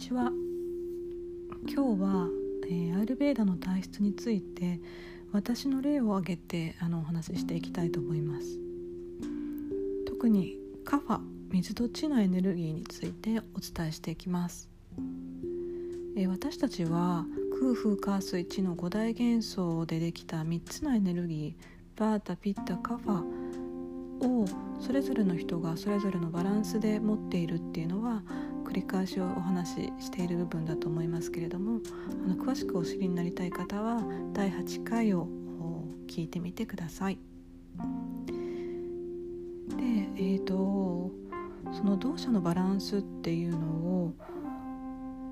ちは。今日は、えー、アイルベーダの体質について私の例を挙げてあのお話ししていきたいと思います。特にカファ水と地のエネルギーについてお伝えしていきます、えー、私たちは空風火水地の五大元素でできた3つのエネルギーバータピッタカファをそれぞれの人がそれぞれのバランスで持っているっていうのは繰り返しお話ししている部分だと思いますけれどもあの詳しくお知りになりたい方は第8回を聞いてみてください。でえーと、その同社のバランスっていうのを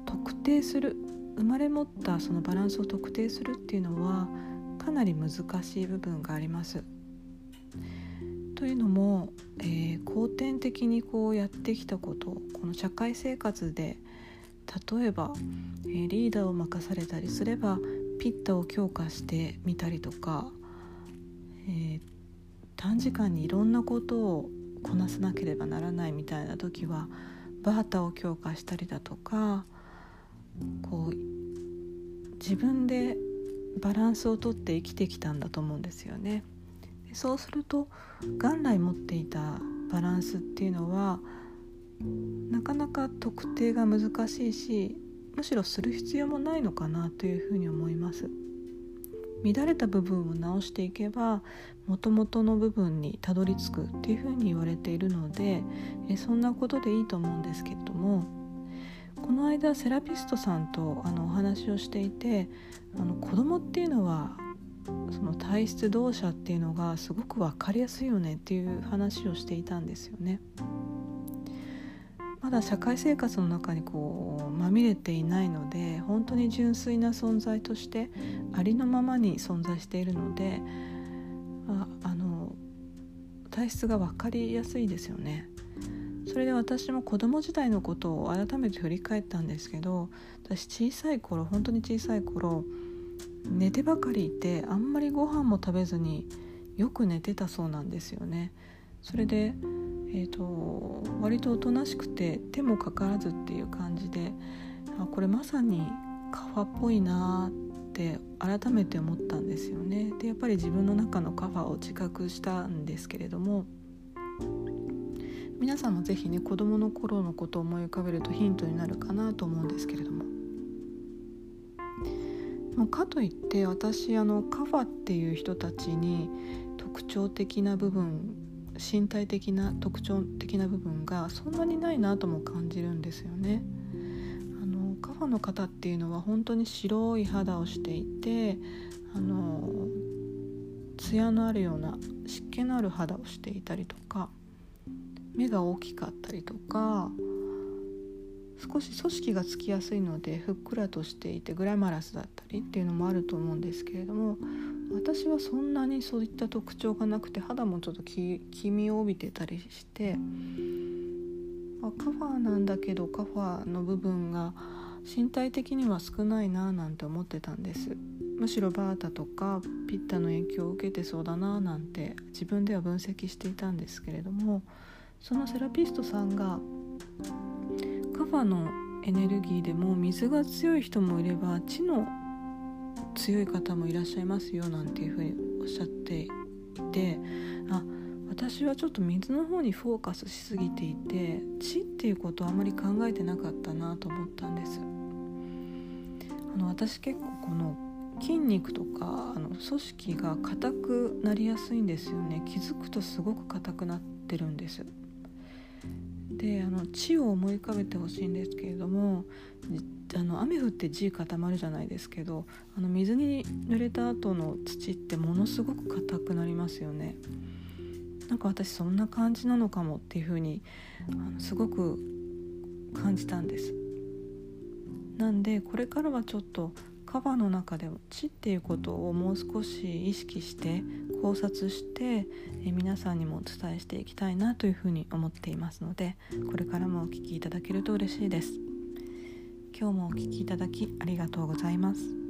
特定する生まれ持ったそのバランスを特定するっていうのはかなり難しい部分があります。というのも、えー、後天的にこうやってきたことこの社会生活で例えば、えー、リーダーを任されたりすればピッタを強化してみたりとか、えー、短時間にいろんなことをこなさなければならないみたいな時はバータを強化したりだとかこう自分でバランスをとって生きてきたんだと思うんですよね。そうすると元来持っていたバランスっていうのはなかなか特定が難しいしむしろする必要もないのかなというふうに思います。乱れた部分を直していけばもともとの部分にたどり着くっていうふうに言われているのでえそんなことでいいと思うんですけれどもこの間セラピストさんとあのお話をしていてあの子供っていうのはその体質同社っていうのがすごく分かりやすいよねっていう話をしていたんですよね。まだ社会生活の中にこうまみれていないので本当に純粋な存在としてありのままに存在しているのでああの体質が分かりやすいですよね。それで私も子供時代のことを改めて振り返ったんですけど私小さい頃本当に小さい頃寝てばかりいてあんまりご飯も食べずによく寝てたそうなんですよね。それで、えーと、割とおとなしくて手もかからずっていう感じであこれまさにカファっぽいなって改めて思ったんですよね。でやっぱり自分の中のカファを自覚したんですけれども皆さんも是非ね子どもの頃のことを思い浮かべるとヒントになるかなと思うんですけれども。かといって私あのカファっていう人たちに特徴的な部分身体的な特徴的な部分がそんなにないなとも感じるんですよね。あのカファの方っていうのは本当に白い肌をしていてあの艶のあるような湿気のある肌をしていたりとか目が大きかったりとか少し組織がつきやすいのでふっくらとしていてグラマラスだったりっていうのもあると思うんですけれども私はそんなにそういった特徴がなくて肌もちょっと黄身を帯びてたりしてあカファーなんだけどカファーの部分が身体的には少ないななんて思ってたんです。むしろバータとかピッタの影響を受けてそうだななんて自分では分析していたんですけれどもそのセラピストさんがファのエネルギーでも水が強い人もいれば地の強い方もいらっしゃいますよなんていうふうにおっしゃっていてあ私はちょっと水の方にフォーカスしすぎていて地っていうことをあまり考えてなかったなと思ったんです。あの私結構この筋肉とかあの組織が硬くなりやすいんですよね。気づくとすごく硬くなってるんです。であの地を思い浮かべてほしいんですけれどもあの雨降って地固まるじゃないですけどあの水に濡れた後の土ってものすごく硬くなりますよね。なんか私そんな感じなのかもっていうふうにあのすごく感じたんです。なんでこれからはちょっとカバーの中でも地っていうことをもう少し意識して考察してえ皆さんにもお伝えしていきたいなというふうに思っていますのでこれからもお聴きいただけると嬉しいです。今日もお聴きいただきありがとうございます。